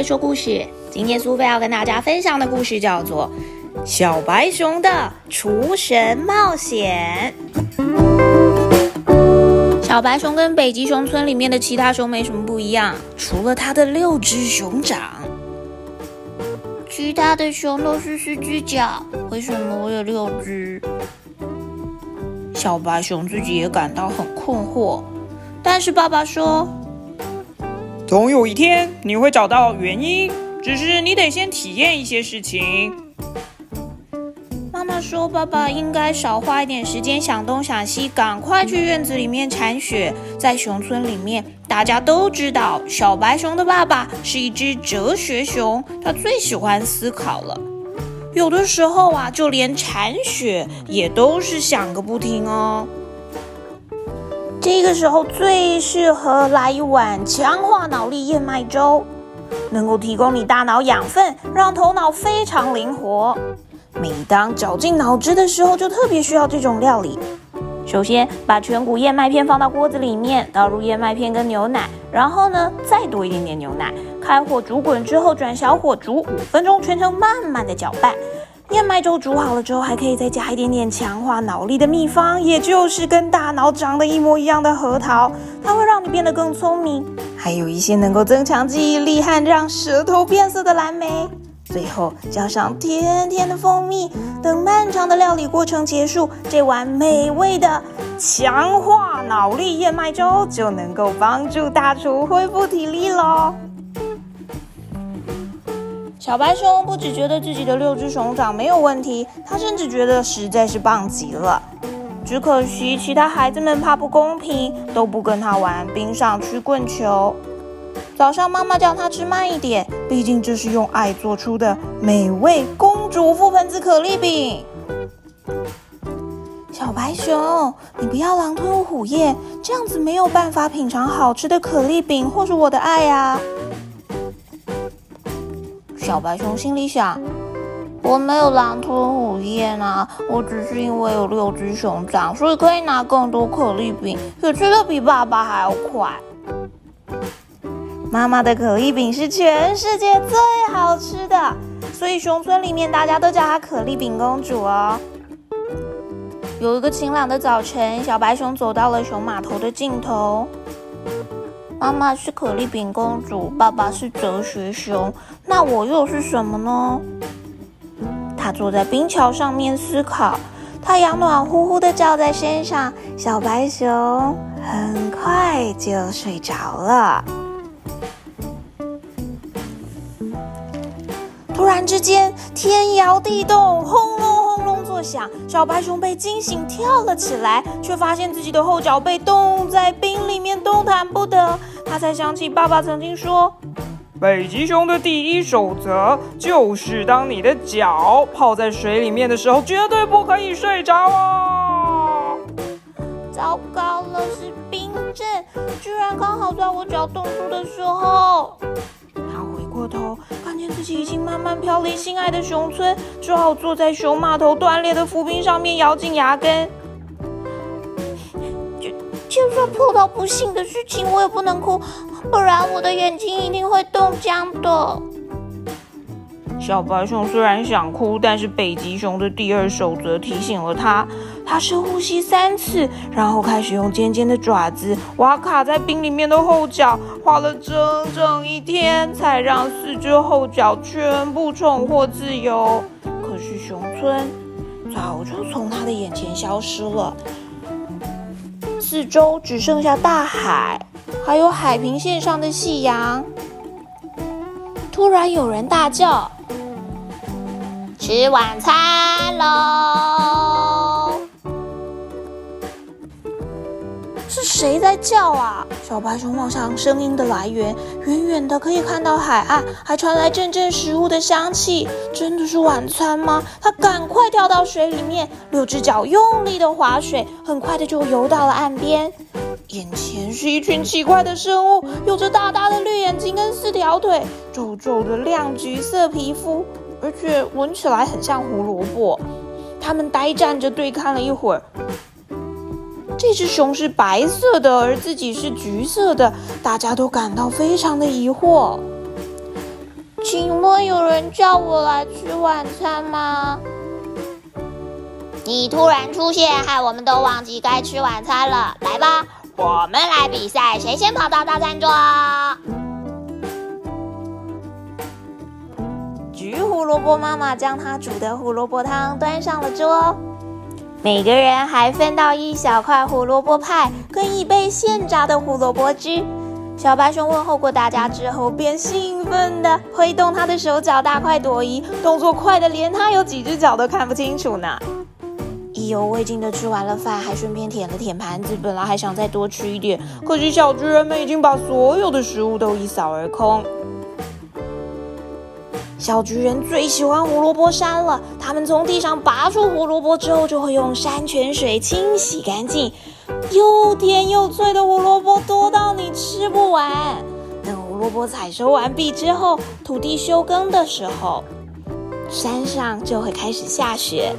菲说故事。今天苏菲要跟大家分享的故事叫做《小白熊的厨神冒险》。小白熊跟北极熊村里面的其他熊没什么不一样，除了它的六只熊掌。其他的熊都是四只脚，为什么我有六只？小白熊自己也感到很困惑。但是爸爸说，总有一天你会找到原因，只是你得先体验一些事情。妈妈说，爸爸应该少花一点时间想东想西，赶快去院子里面铲雪。在熊村里面，大家都知道小白熊的爸爸是一只哲学熊，他最喜欢思考了。有的时候啊，就连铲雪也都是想个不停哦。这个时候最适合来一碗强化脑力燕麦粥，能够提供你大脑养分，让头脑非常灵活。每当绞尽脑汁的时候，就特别需要这种料理。首先，把全谷燕麦片放到锅子里面，倒入燕麦片跟牛奶，然后呢，再多一点点牛奶，开火煮滚之后，转小火煮五分钟，全程慢慢的搅拌。燕麦粥煮好了之后，还可以再加一点点强化脑力的秘方，也就是跟大脑长得一模一样的核桃，它会让你变得更聪明。还有一些能够增强记忆力和让舌头变色的蓝莓。最后加上甜甜的蜂蜜，等漫长的料理过程结束，这碗美味的强化脑力燕麦粥就能够帮助大厨恢复体力喽。小白熊不只觉得自己的六只熊掌没有问题，他甚至觉得实在是棒极了。只可惜其他孩子们怕不公平，都不跟他玩冰上曲棍球。早上妈妈叫他吃慢一点，毕竟这是用爱做出的美味公主覆盆子可丽饼。小白熊，你不要狼吞虎咽，这样子没有办法品尝好吃的可丽饼或是我的爱啊。小白熊心里想：“我没有狼吞虎咽啊，我只是因为有六只熊掌，所以可以拿更多可丽饼，可吃的比爸爸还要快。”妈妈的可丽饼是全世界最好吃的，所以熊村里面大家都叫她可丽饼公主哦。有一个晴朗的早晨，小白熊走到了熊码头的尽头。妈妈是可丽饼公主，爸爸是哲学熊，那我又是什么呢？他坐在冰桥上面思考，太阳暖乎乎的照在身上，小白熊很快就睡着了。突然之间，天摇地动，轰隆轰隆作响，小白熊被惊醒，跳了起来，却发现自己的后脚被冻在冰里面，动弹不得。他才想起爸爸曾经说，北极熊的第一守则就是，当你的脚泡在水里面的时候，绝对不可以睡着哦。糟糕了，是冰镇，居然刚好在我脚冻住的时候。头，看见自己已经慢慢飘离心爱的熊村，只好坐在熊码头断裂的浮冰上面，咬紧牙根。就就算碰到不幸的事情，我也不能哭，不然我的眼睛一定会冻僵的。小白熊虽然想哭，但是北极熊的第二守则提醒了他：他深呼吸三次，然后开始用尖尖的爪子挖卡在冰里面的后脚，花了整整一天才让四只后脚全部重获自由。可是熊村早就从他的眼前消失了。四周只剩下大海，还有海平线上的夕阳。突然有人大叫：“吃晚餐喽！”是谁在叫啊？小白熊望向声音的来源，远远的可以看到海岸，还传来阵阵食物的香气。真的是晚餐吗？它赶快跳到水里面，六只脚用力的划水，很快的就游到了岸边。眼前是一群奇怪的生物，有着大大的绿眼睛跟四条腿，皱皱的亮橘色皮肤，而且闻起来很像胡萝卜。他们呆站着对看了一会儿。这只熊是白色的，而自己是橘色的，大家都感到非常的疑惑。请问有人叫我来吃晚餐吗？你突然出现，害我们都忘记该吃晚餐了。来吧，我们来比赛，谁先跑到大餐桌？橘胡萝卜妈妈将她煮的胡萝卜汤端上了桌，每个人还分到一小块胡萝卜派跟一杯现榨的胡萝卜汁。小白熊问候过大家之后，便兴奋地挥动他的手脚，大快朵颐，动作快的连他有几只脚都看不清楚呢。意犹未尽的吃完了饭，还顺便舔了舔盘子。本来还想再多吃一点，可是小巨人们已经把所有的食物都一扫而空。小巨人最喜欢胡萝卜山了，他们从地上拔出胡萝卜之后，就会用山泉水清洗干净。又甜又脆的胡萝卜多到你吃不完。等胡萝卜采收完毕之后，土地休耕的时候，山上就会开始下雪，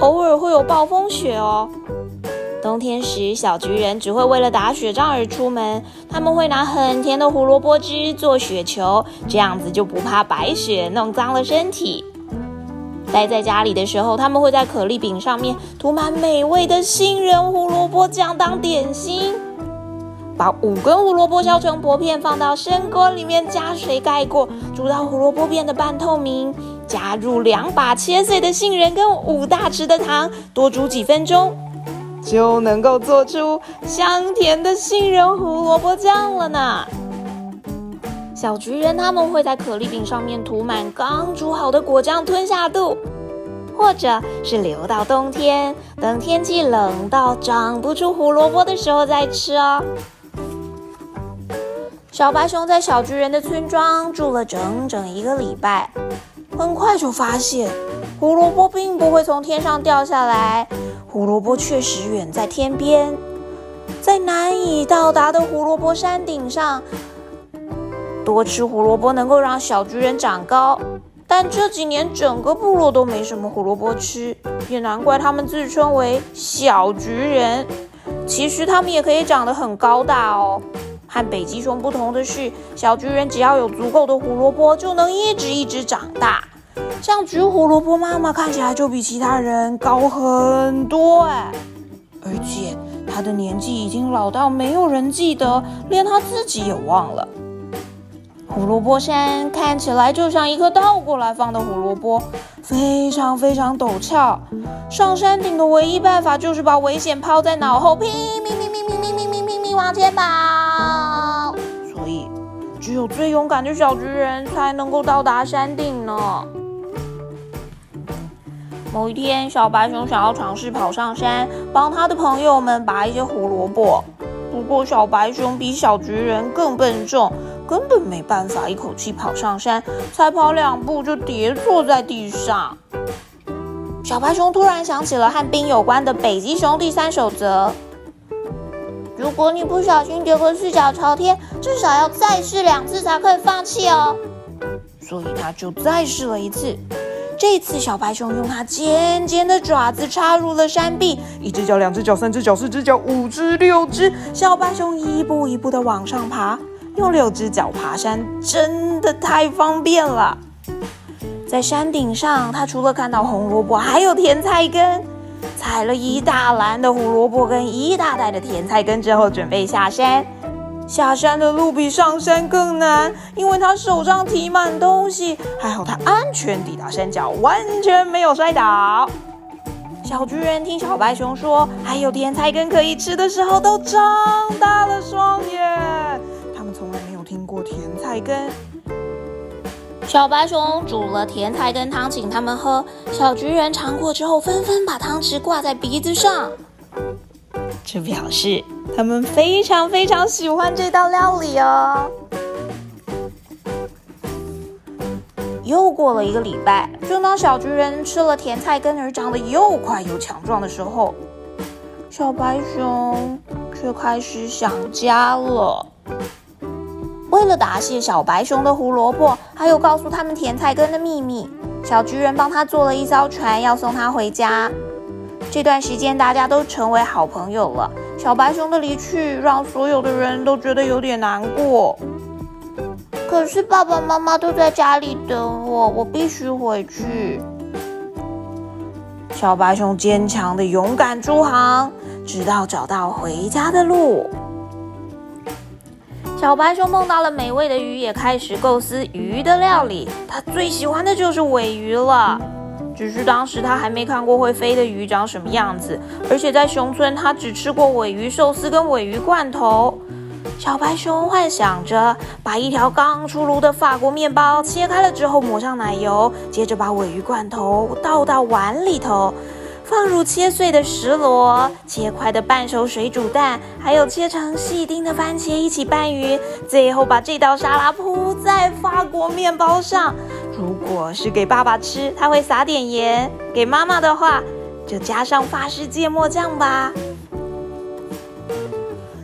偶尔会有暴风雪哦。冬天时，小橘人只会为了打雪仗而出门。他们会拿很甜的胡萝卜汁做雪球，这样子就不怕白雪弄脏了身体。待在家里的时候，他们会在可丽饼上面涂满美味的杏仁胡萝卜酱当点心。把五根胡萝卜削成薄片，放到深锅里面，加水盖过，煮到胡萝卜变得半透明。加入两把切碎的杏仁跟五大匙的糖，多煮几分钟，就能够做出香甜的杏仁胡萝卜酱了呢。小橘人他们会在可丽饼上面涂满刚煮好的果酱吞下肚，或者是留到冬天，等天气冷到长不出胡萝卜的时候再吃哦。小白熊在小橘人的村庄住了整整一个礼拜，很快就发现胡萝卜并不会从天上掉下来，胡萝卜确实远在天边，在难以到达的胡萝卜山顶上。多吃胡萝卜能够让小橘人长高，但这几年整个部落都没什么胡萝卜吃，也难怪他们自称为小橘人。其实他们也可以长得很高大哦。和北极熊不同的是，小橘人只要有足够的胡萝卜，就能一直一直长大。像橘胡萝卜妈妈看起来就比其他人高很多哎，而且她的年纪已经老到没有人记得，连她自己也忘了。胡萝卜山看起来就像一颗倒过来放的胡萝卜，非常非常陡峭。上山顶的唯一办法就是把危险抛在脑后，拼命拼命拼命拼命拼命往前跑。所以，只有最勇敢的小巨人才能够到达山顶呢。某一天，小白熊想要尝试跑上山，帮他的朋友们拔一些胡萝卜。不过，小白熊比小巨人更笨重。根本没办法一口气跑上山，才跑两步就跌坐在地上。小白熊突然想起了和冰有关的北极熊第三守则：如果你不小心跌个四脚朝天，至少要再试两次才可以放弃哦。所以他就再试了一次。这次小白熊用它尖尖的爪子插入了山壁，一只脚、两只脚、三只脚、四只脚、五只、六只，小白熊一步一步的往上爬。用六只脚爬山真的太方便了。在山顶上，他除了看到红萝卜，还有甜菜根。采了一大篮的胡萝卜跟一大袋的甜菜根之后，准备下山。下山的路比上山更难，因为他手上提满东西。还好他安全抵达山脚，完全没有摔倒。小巨人听小白熊说还有甜菜根可以吃的时候，都张大了双眼。他们从来没有听过甜菜根。小白熊煮了甜菜根汤，请他们喝。小橘人尝过之后，纷纷把汤匙挂在鼻子上，这表示他们非常非常喜欢这道料理哦。又过了一个礼拜，正当小橘人吃了甜菜根而长得又快又强壮的时候，小白熊却开始想家了。为了答谢小白熊的胡萝卜，还有告诉他们甜菜根的秘密，小巨人帮他做了一艘船，要送他回家。这段时间大家都成为好朋友了。小白熊的离去让所有的人都觉得有点难过。可是爸爸妈妈都在家里等我，我必须回去。小白熊坚强的勇敢出航，直到找到回家的路。小白熊梦到了美味的鱼，也开始构思鱼的料理。他最喜欢的就是尾鱼了。只是当时他还没看过会飞的鱼长什么样子，而且在熊村他只吃过尾鱼寿司跟尾鱼罐头。小白熊幻想着把一条刚出炉的法国面包切开了之后抹上奶油，接着把尾鱼罐头倒到碗里头，放入切碎的石螺、切块的半熟水煮蛋，还有切成细丁的番茄一起拌匀，最后把这道沙拉铺在法国面包上。如果是给爸爸吃，他会撒点盐；给妈妈的话，就加上法式芥末酱吧。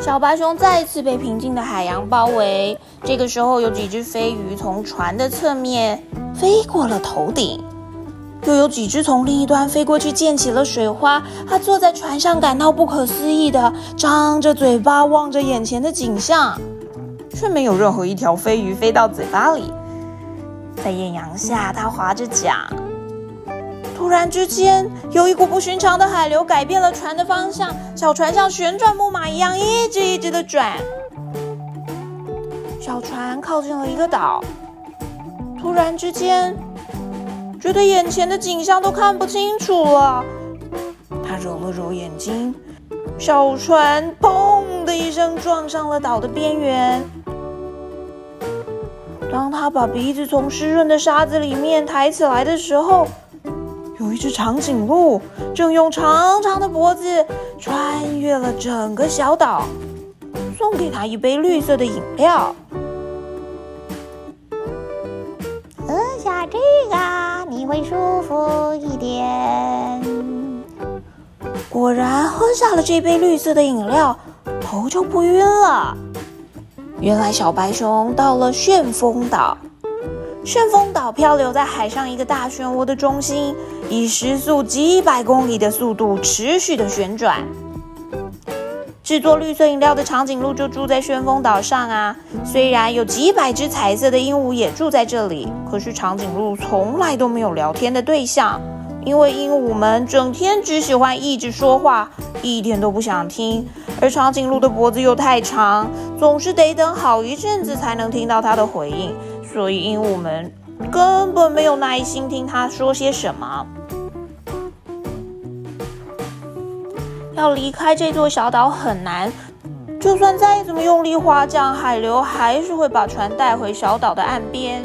小白熊再一次被平静的海洋包围。这个时候，有几只飞鱼从船的侧面飞过了头顶，又有几只从另一端飞过去溅起了水花。它坐在船上，感到不可思议的张着嘴巴望着眼前的景象，却没有任何一条飞鱼飞到嘴巴里。在艳阳下，他划着桨。突然之间，有一股不寻常的海流改变了船的方向，小船像旋转木马一样一直一直的转。小船靠近了一个岛，突然之间，觉得眼前的景象都看不清楚了。他揉了揉眼睛，小船砰的一声撞上了岛的边缘。当他把鼻子从湿润的沙子里面抬起来的时候，有一只长颈鹿正用长长的脖子穿越了整个小岛，送给他一杯绿色的饮料。喝下这个，你会舒服一点。果然，喝下了这杯绿色的饮料，头就不晕了。原来小白熊到了旋风岛，旋风岛漂流在海上一个大漩涡的中心，以时速几百公里的速度持续的旋转。制作绿色饮料的长颈鹿就住在旋风岛上啊。虽然有几百只彩色的鹦鹉也住在这里，可是长颈鹿从来都没有聊天的对象，因为鹦鹉们整天只喜欢一直说话，一点都不想听。而长颈鹿的脖子又太长，总是得等好一阵子才能听到它的回应，所以鹦鹉们根本没有耐心听它说些什么。要离开这座小岛很难，就算再怎么用力划桨，海流还是会把船带回小岛的岸边。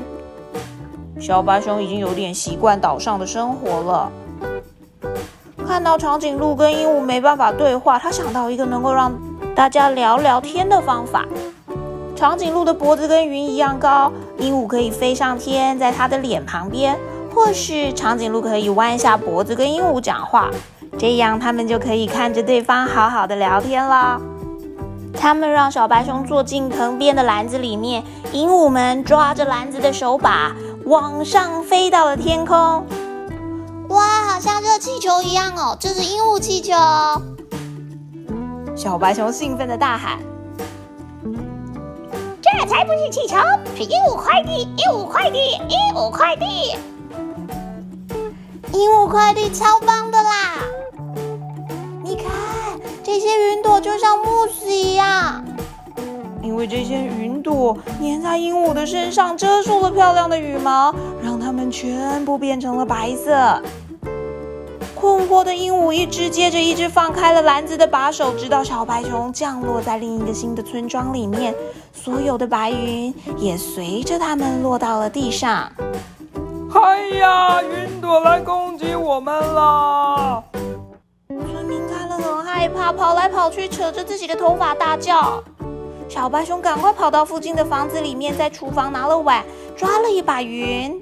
小白熊已经有点习惯岛上的生活了。看到长颈鹿跟鹦鹉没办法对话，他想到一个能够让大家聊聊天的方法。长颈鹿的脖子跟云一样高，鹦鹉可以飞上天，在它的脸旁边，或是长颈鹿可以弯下脖子跟鹦鹉讲话，这样他们就可以看着对方好好的聊天了。他们让小白熊坐进藤边的篮子里面，鹦鹉们抓着篮子的手把往上飞到了天空。像热气球一样哦！这是鹦鹉气球。小白熊兴奋的大喊：“这才不是气球，是鹦鹉快递！鹦鹉快递！鹦鹉快递！鹦鹉快递超棒的啦！你看，这些云朵就像慕斯一样，因为这些云朵粘在鹦鹉的身上，遮住了漂亮的羽毛，让它们全部变成了白色。”困惑的鹦鹉一只接着一只放开了篮子的把手，直到小白熊降落在另一个新的村庄里面，所有的白云也随着它们落到了地上。嗨呀，云朵来攻击我们了！村民看了很害怕，跑来跑去，扯着自己的头发大叫。小白熊赶快跑到附近的房子里面，在厨房拿了碗，抓了一把云，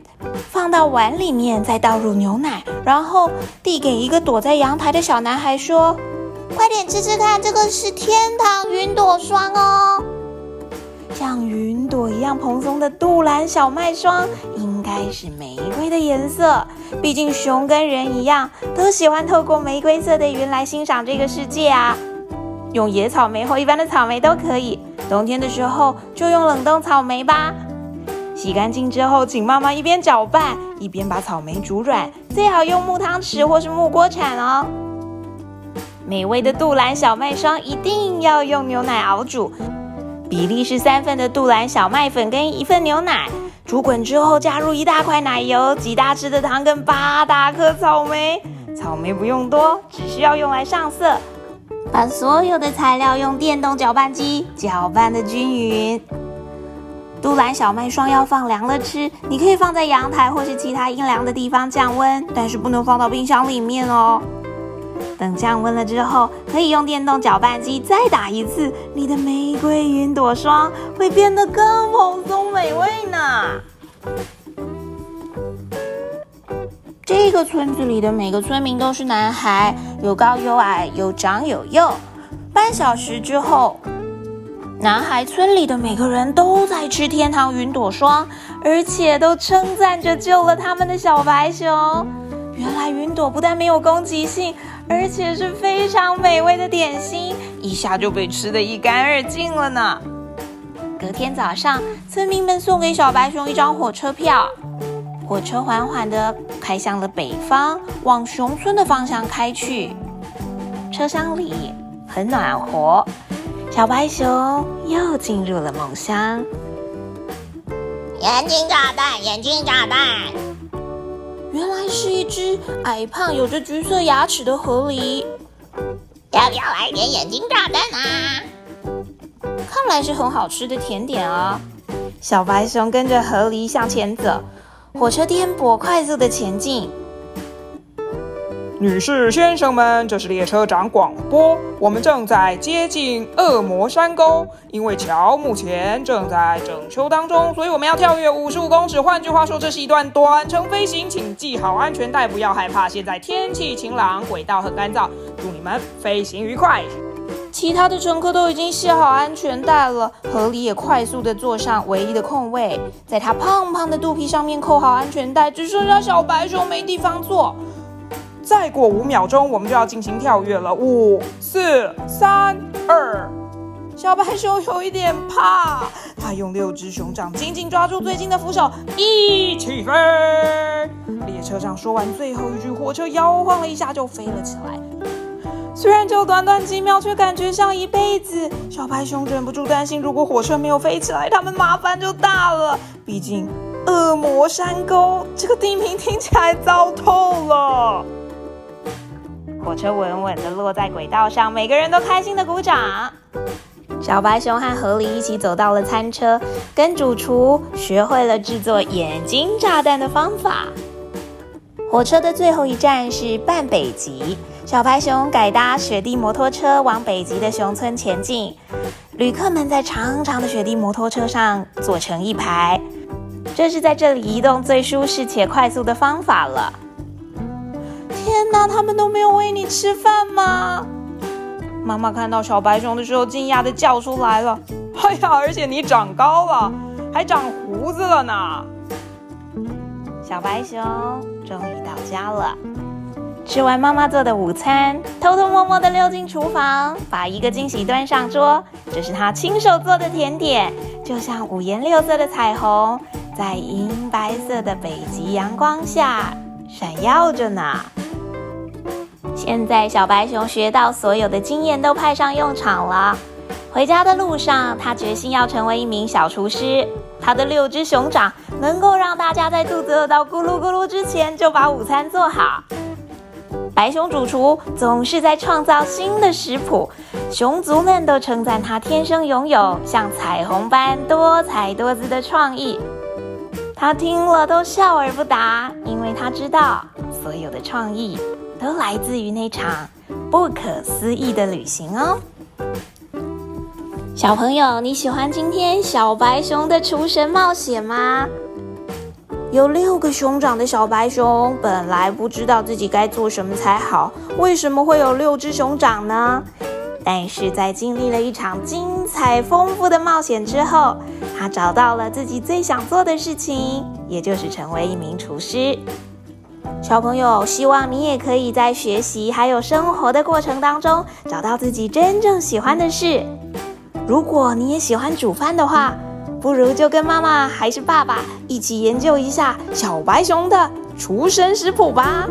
放到碗里面，再倒入牛奶，然后递给一个躲在阳台的小男孩，说：“快点吃吃看，这个是天堂云朵霜哦，像云朵一样蓬松的杜兰小麦霜，应该是玫瑰的颜色。毕竟熊跟人一样，都喜欢透过玫瑰色的云来欣赏这个世界啊。用野草莓或一般的草莓都可以。”冬天的时候就用冷冻草莓吧。洗干净之后，请妈妈一边搅拌一边把草莓煮软，最好用木汤匙或是木锅铲哦。美味的杜兰小麦霜一定要用牛奶熬煮，比例是三份的杜兰小麦粉跟一份牛奶。煮滚之后，加入一大块奶油、几大匙的糖跟八大颗草莓。草莓不用多，只需要用来上色。把所有的材料用电动搅拌机搅拌的均匀。杜兰小麦霜要放凉了吃，你可以放在阳台或是其他阴凉的地方降温，但是不能放到冰箱里面哦。等降温了之后，可以用电动搅拌机再打一次，你的玫瑰云朵霜会变得更蓬松美味呢。这个村子里的每个村民都是男孩，有高有矮，有长有幼。半小时之后，男孩村里的每个人都在吃天堂云朵霜，而且都称赞着救了他们的小白熊。原来云朵不但没有攻击性，而且是非常美味的点心，一下就被吃得一干二净了呢。隔天早上，村民们送给小白熊一张火车票，火车缓缓地开向了北方，往熊村的方向开去。车厢里很暖和，小白熊又进入了梦乡。眼睛炸弹，眼睛炸弹，原来是一只矮胖、有着橘色牙齿的河狸。要不要来点眼睛炸弹啊？看来是很好吃的甜点啊！小白熊跟着河狸向前走，火车颠簸，快速的前进。女士、先生们，这是列车长广播，我们正在接近恶魔山沟。因为桥目前正在整修当中，所以我们要跳跃五十五公尺。换句话说，这是一段短程飞行，请系好安全带，不要害怕。现在天气晴朗，轨道很干燥，祝你们飞行愉快。其他的乘客都已经系好安全带了，河狸也快速的坐上唯一的空位，在他胖胖的肚皮上面扣好安全带，只剩下小白熊没地方坐。再过五秒钟，我们就要进行跳跃了。五、四、三、二，小白熊有一点怕，他用六只熊掌紧紧抓住最近的扶手，一起飞。列车长说完最后一句，火车摇晃了一下就飞了起来。虽然就短短几秒，却感觉像一辈子。小白熊忍不住担心，如果火车没有飞起来，他们麻烦就大了。毕竟恶魔山沟这个地名听起来糟透了。火车稳稳地落在轨道上，每个人都开心地鼓掌。小白熊和河狸一起走到了餐车，跟主厨学会了制作眼睛炸弹的方法。火车的最后一站是半北极，小白熊改搭雪地摩托车往北极的熊村前进。旅客们在长长的雪地摩托车上坐成一排，这是在这里移动最舒适且快速的方法了。天哪，他们都没有喂你吃饭吗？妈妈看到小白熊的时候，惊讶的叫出来了：“哎呀，而且你长高了，还长胡子了呢！”小白熊终于到家了，吃完妈妈做的午餐，偷偷摸摸的溜进厨房，把一个惊喜端上桌。这是他亲手做的甜点，就像五颜六色的彩虹，在银白色的北极阳光下闪耀着呢。现在小白熊学到所有的经验都派上用场了。回家的路上，他决心要成为一名小厨师。他的六只熊掌能够让大家在肚子饿到咕噜咕噜之前就把午餐做好。白熊主厨总是在创造新的食谱，熊族们都称赞他天生拥有像彩虹般多彩多姿的创意。他听了都笑而不答，因为他知道所有的创意。都来自于那场不可思议的旅行哦，小朋友，你喜欢今天小白熊的厨神冒险吗？有六个熊掌的小白熊本来不知道自己该做什么才好，为什么会有六只熊掌呢？但是在经历了一场精彩丰富的冒险之后，他找到了自己最想做的事情，也就是成为一名厨师。小朋友，希望你也可以在学习还有生活的过程当中，找到自己真正喜欢的事。如果你也喜欢煮饭的话，不如就跟妈妈还是爸爸一起研究一下小白熊的出生食谱吧。